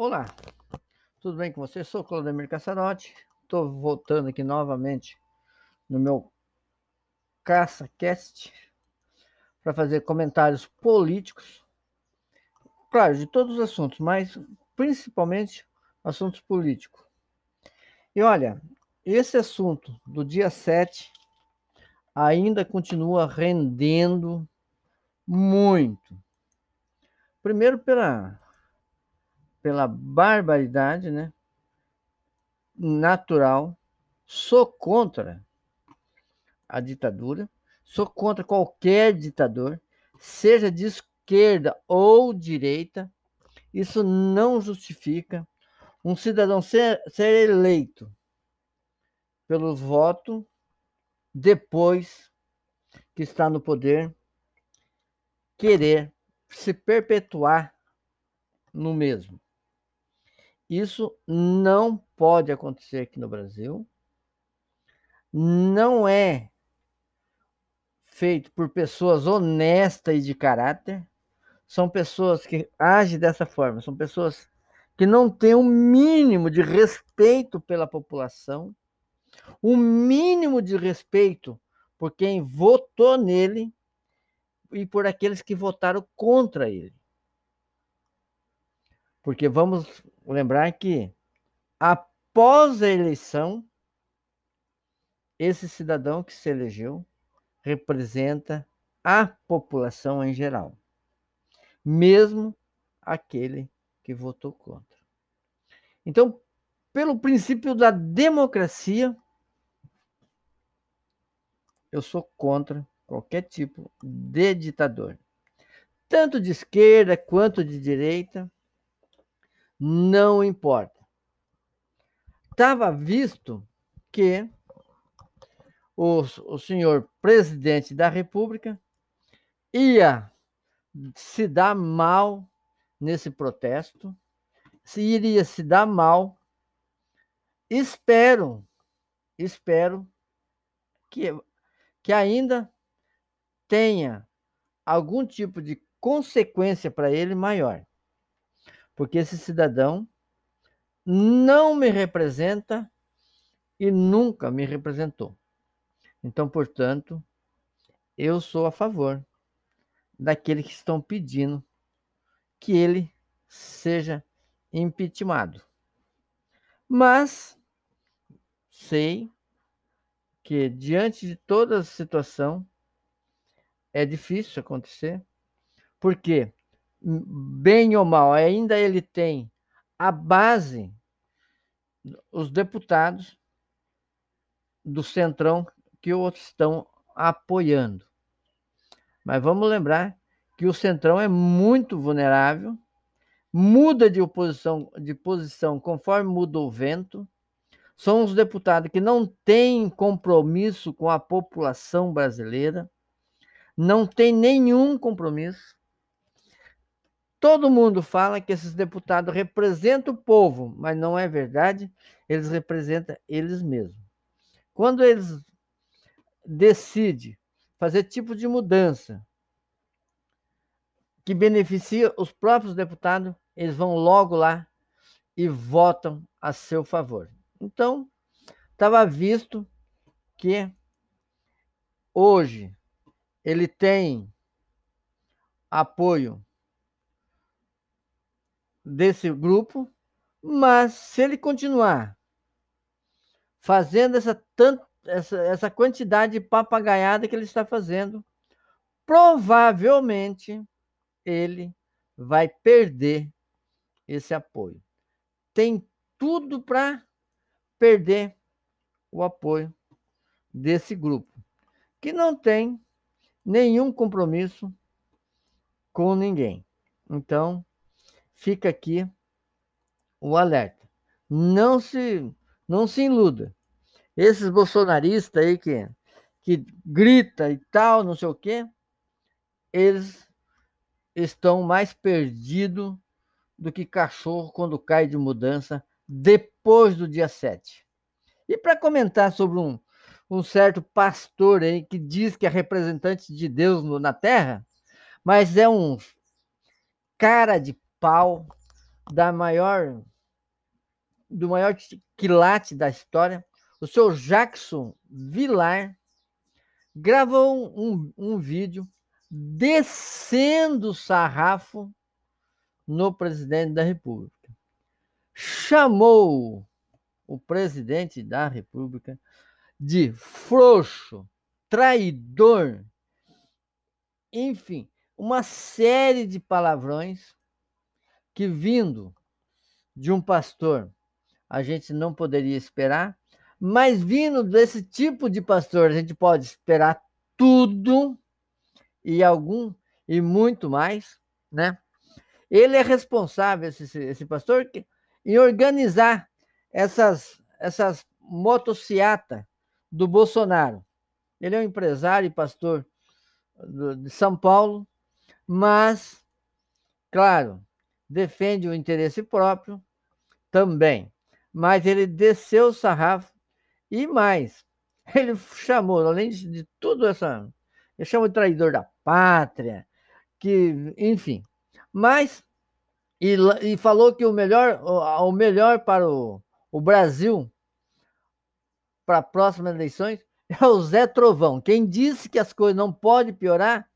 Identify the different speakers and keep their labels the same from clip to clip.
Speaker 1: Olá, tudo bem com você? Sou Claudemir Cassarotti, estou voltando aqui novamente no meu CaçaCast para fazer comentários políticos, claro, de todos os assuntos, mas principalmente assuntos políticos. E olha, esse assunto do dia 7 ainda continua rendendo muito. Primeiro pela pela barbaridade, né? Natural. Sou contra a ditadura, sou contra qualquer ditador, seja de esquerda ou direita. Isso não justifica um cidadão ser, ser eleito pelo voto depois que está no poder querer se perpetuar no mesmo. Isso não pode acontecer aqui no Brasil. Não é feito por pessoas honestas e de caráter. São pessoas que agem dessa forma, são pessoas que não têm o um mínimo de respeito pela população, o um mínimo de respeito por quem votou nele e por aqueles que votaram contra ele. Porque vamos lembrar que após a eleição, esse cidadão que se elegeu representa a população em geral, mesmo aquele que votou contra. Então, pelo princípio da democracia, eu sou contra qualquer tipo de ditador, tanto de esquerda quanto de direita, não importa. Estava visto que o, o senhor presidente da República ia se dar mal nesse protesto, se iria se dar mal. Espero, espero que, que ainda tenha algum tipo de consequência para ele maior porque esse cidadão não me representa e nunca me representou. Então, portanto, eu sou a favor daqueles que estão pedindo que ele seja impeachmentado. Mas sei que diante de toda a situação é difícil acontecer, porque bem ou mal, ainda ele tem a base, os deputados do Centrão que o estão apoiando. Mas vamos lembrar que o Centrão é muito vulnerável, muda de oposição de posição conforme muda o vento. São os deputados que não têm compromisso com a população brasileira, não tem nenhum compromisso Todo mundo fala que esses deputados representam o povo, mas não é verdade. Eles representam eles mesmos. Quando eles decidem fazer tipo de mudança que beneficia os próprios deputados, eles vão logo lá e votam a seu favor. Então, estava visto que hoje ele tem apoio desse grupo, mas se ele continuar fazendo essa, tanto, essa, essa quantidade de papagaiada que ele está fazendo, provavelmente ele vai perder esse apoio. Tem tudo para perder o apoio desse grupo, que não tem nenhum compromisso com ninguém. Então, fica aqui o alerta. Não se, não se iluda. Esses bolsonaristas aí que, que grita e tal, não sei o quê, eles estão mais perdidos do que cachorro quando cai de mudança depois do dia 7. E para comentar sobre um, um certo pastor aí que diz que é representante de Deus na terra, mas é um cara de pau, da maior do maior quilate da história, o seu Jackson Vilar, gravou um, um vídeo descendo o sarrafo no presidente da República. Chamou o presidente da República de frouxo, traidor, enfim, uma série de palavrões que, vindo de um pastor, a gente não poderia esperar, mas vindo desse tipo de pastor, a gente pode esperar tudo e algum e muito mais, né? Ele é responsável, esse, esse pastor, em organizar essas, essas motociatas do Bolsonaro. Ele é um empresário e pastor de São Paulo, mas, claro, defende o interesse próprio também. Mas ele desceu o sarrafo e mais. Ele chamou, além de tudo essa. Ele chamou de traidor da pátria, que, enfim. Mas, e, e falou que o melhor, o, o melhor para o, o Brasil, para as próximas eleições, é o Zé Trovão. Quem disse que as coisas não podem piorar,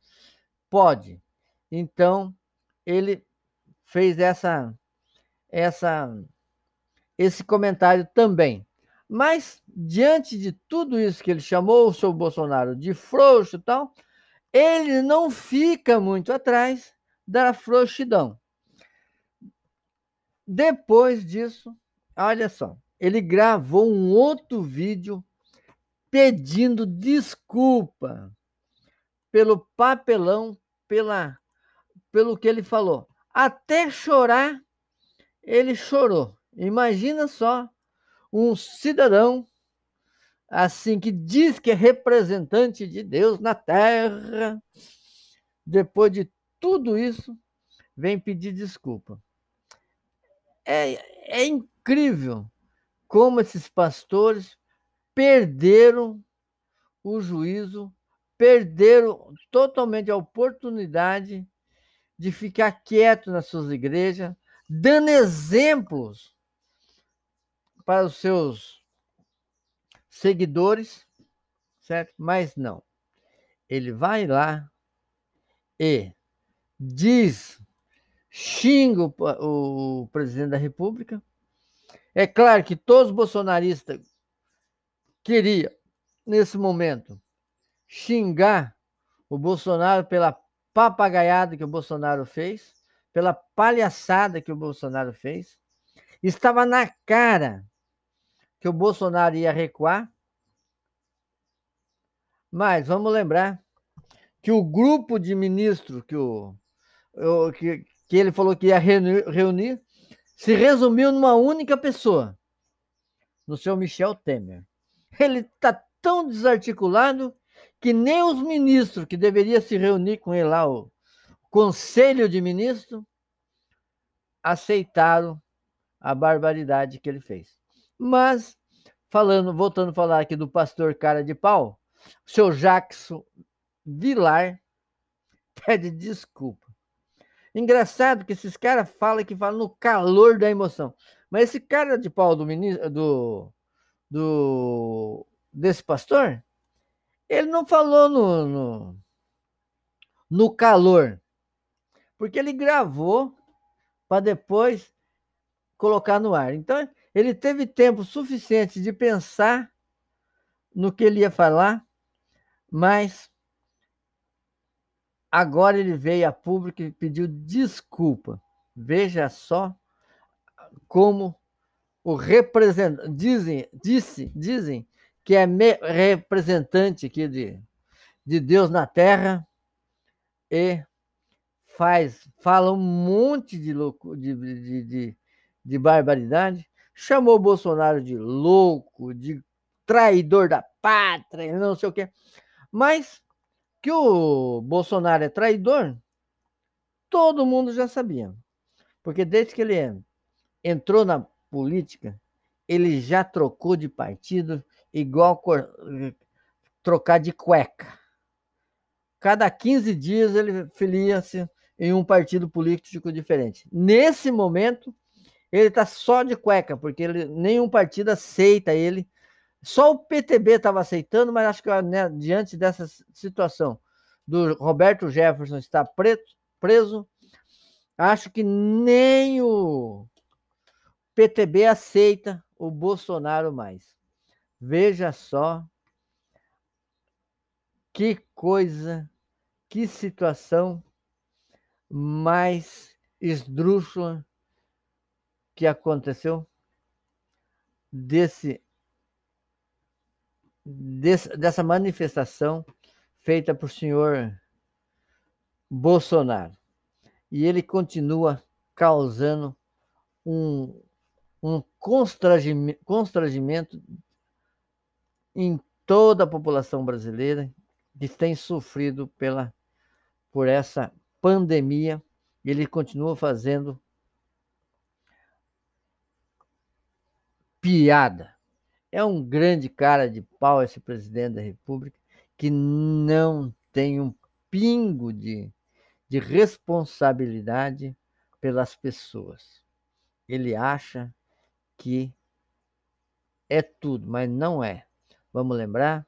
Speaker 1: pode. Então, ele fez essa, essa, esse comentário também. Mas, diante de tudo isso que ele chamou o seu Bolsonaro de frouxo e tal, ele não fica muito atrás da frouxidão. Depois disso, olha só, ele gravou um outro vídeo pedindo desculpa pelo papelão, pela, pelo que ele falou. Até chorar, ele chorou. Imagina só um cidadão assim que diz que é representante de Deus na terra, depois de tudo isso, vem pedir desculpa. É, é incrível como esses pastores perderam o juízo, perderam totalmente a oportunidade de ficar quieto nas suas igrejas, dando exemplos para os seus seguidores, certo? Mas não. Ele vai lá e diz, xinga o, o presidente da República. É claro que todos os bolsonaristas queria, nesse momento, xingar o Bolsonaro pela papagaiada que o Bolsonaro fez, pela palhaçada que o Bolsonaro fez. Estava na cara que o Bolsonaro ia recuar. Mas vamos lembrar que o grupo de ministros que, o, que, que ele falou que ia reunir, se resumiu numa única pessoa, no seu Michel Temer ele está tão desarticulado que nem os ministros que deveriam se reunir com ele lá, o conselho de ministros, aceitaram a barbaridade que ele fez. Mas, falando, voltando a falar aqui do pastor cara de pau, o seu Jackson Vilar pede desculpa. Engraçado que esses caras falam que falam no calor da emoção. Mas esse cara de pau do, ministro, do do desse pastor, ele não falou no, no, no calor, porque ele gravou para depois colocar no ar. Então, ele teve tempo suficiente de pensar no que ele ia falar, mas agora ele veio a público e pediu desculpa. Veja só como o representante, dizem, disse, dizem que é representante aqui de, de Deus na terra e faz, fala um monte de, louco, de, de, de, de barbaridade, chamou o Bolsonaro de louco, de traidor da pátria, não sei o quê. Mas que o Bolsonaro é traidor, todo mundo já sabia. Porque desde que ele entrou na política, ele já trocou de partido igual trocar de cueca. Cada 15 dias ele filia-se em um partido político diferente. Nesse momento, Ele está só de cueca, porque ele, nenhum partido aceita ele. Só o PTB estava aceitando, mas acho que né, diante dessa situação do Roberto Jefferson estar preto, preso, acho que nem o PTB aceita o Bolsonaro mais. Veja só que coisa, que situação mais esdrúxula que aconteceu desse, desse dessa manifestação feita por senhor Bolsonaro. E ele continua causando um, um constrangimento, constrangimento em toda a população brasileira que tem sofrido pela, por essa pandemia. Ele continua fazendo piada. É um grande cara de pau esse presidente da República que não tem um pingo de, de responsabilidade pelas pessoas. Ele acha que é tudo, mas não é. Vamos lembrar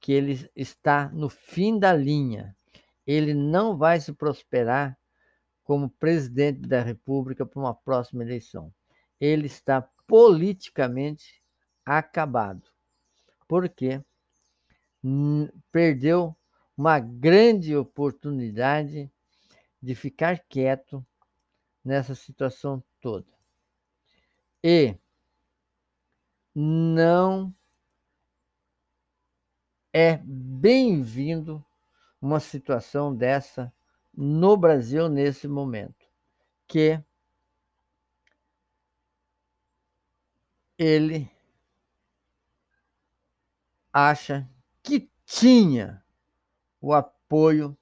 Speaker 1: que ele está no fim da linha. Ele não vai se prosperar como presidente da República para uma próxima eleição. Ele está politicamente acabado. Por quê? perdeu uma grande oportunidade de ficar quieto nessa situação toda. E não é bem-vindo uma situação dessa no Brasil nesse momento, que ele acha que tinha o apoio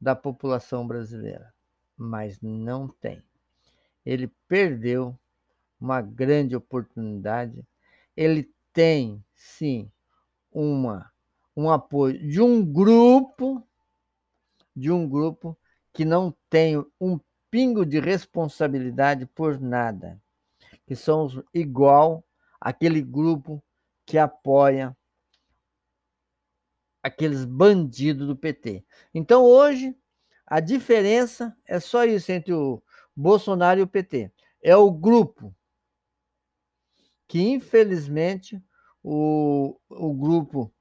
Speaker 1: da população brasileira, mas não tem. Ele perdeu uma grande oportunidade. Ele tem, sim, uma um apoio de um grupo de um grupo que não tem um pingo de responsabilidade por nada, que são igual aquele grupo que apoia aqueles bandidos do PT. Então hoje a diferença é só isso entre o Bolsonaro e o PT. É o grupo que infelizmente o, o grupo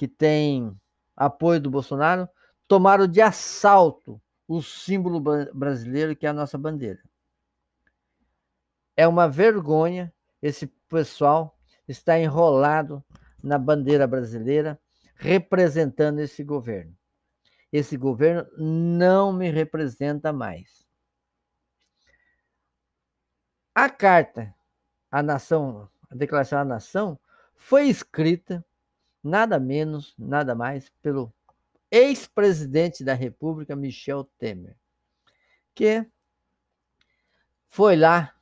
Speaker 1: que tem apoio do Bolsonaro tomaram de assalto o símbolo brasileiro que é a nossa bandeira. É uma vergonha esse pessoal estar enrolado na bandeira brasileira representando esse governo. Esse governo não me representa mais. A carta à nação, a declaração à nação, foi escrita nada menos, nada mais pelo ex-presidente da República, Michel Temer, que foi lá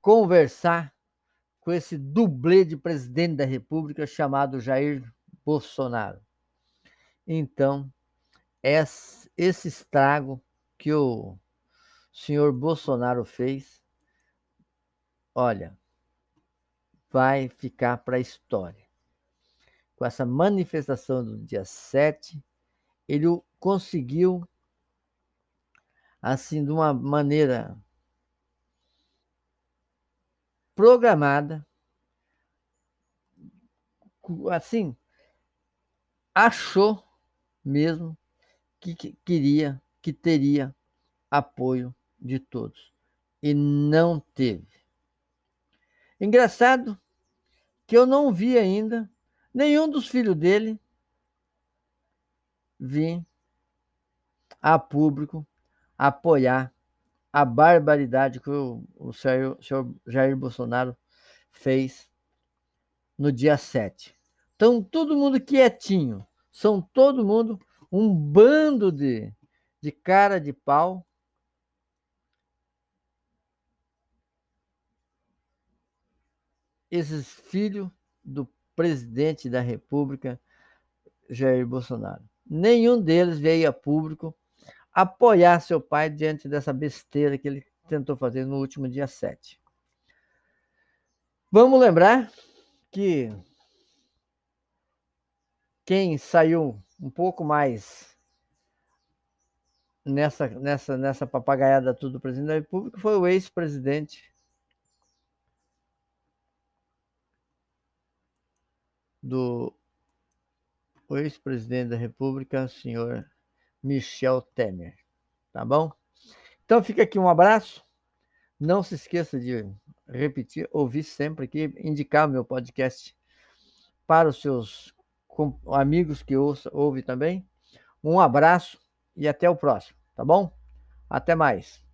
Speaker 1: conversar com esse dublê de presidente da República chamado Jair Bolsonaro. Então, esse estrago que o senhor Bolsonaro fez, olha, vai ficar para a história. Com essa manifestação do dia 7, ele conseguiu, assim, de uma maneira programada, assim, achou mesmo que, queria, que teria apoio de todos. E não teve. Engraçado que eu não vi ainda nenhum dos filhos dele vir a público apoiar a barbaridade que o, o senhor, o senhor Jair Bolsonaro fez no dia 7. Então, todo mundo quietinho. São todo mundo um bando de, de cara de pau. Esses filhos do presidente da República, Jair Bolsonaro. Nenhum deles veio a público apoiar seu pai diante dessa besteira que ele tentou fazer no último dia 7. Vamos lembrar que quem saiu um pouco mais nessa, nessa, nessa papagaiada tudo do presidente da República foi o ex-presidente do ex-presidente da República, senhor Michel Temer. Tá bom? Então fica aqui um abraço. Não se esqueça de repetir, ouvir sempre aqui, indicar meu podcast para os seus amigos que ouçam, ouvem também. Um abraço e até o próximo, tá bom? Até mais.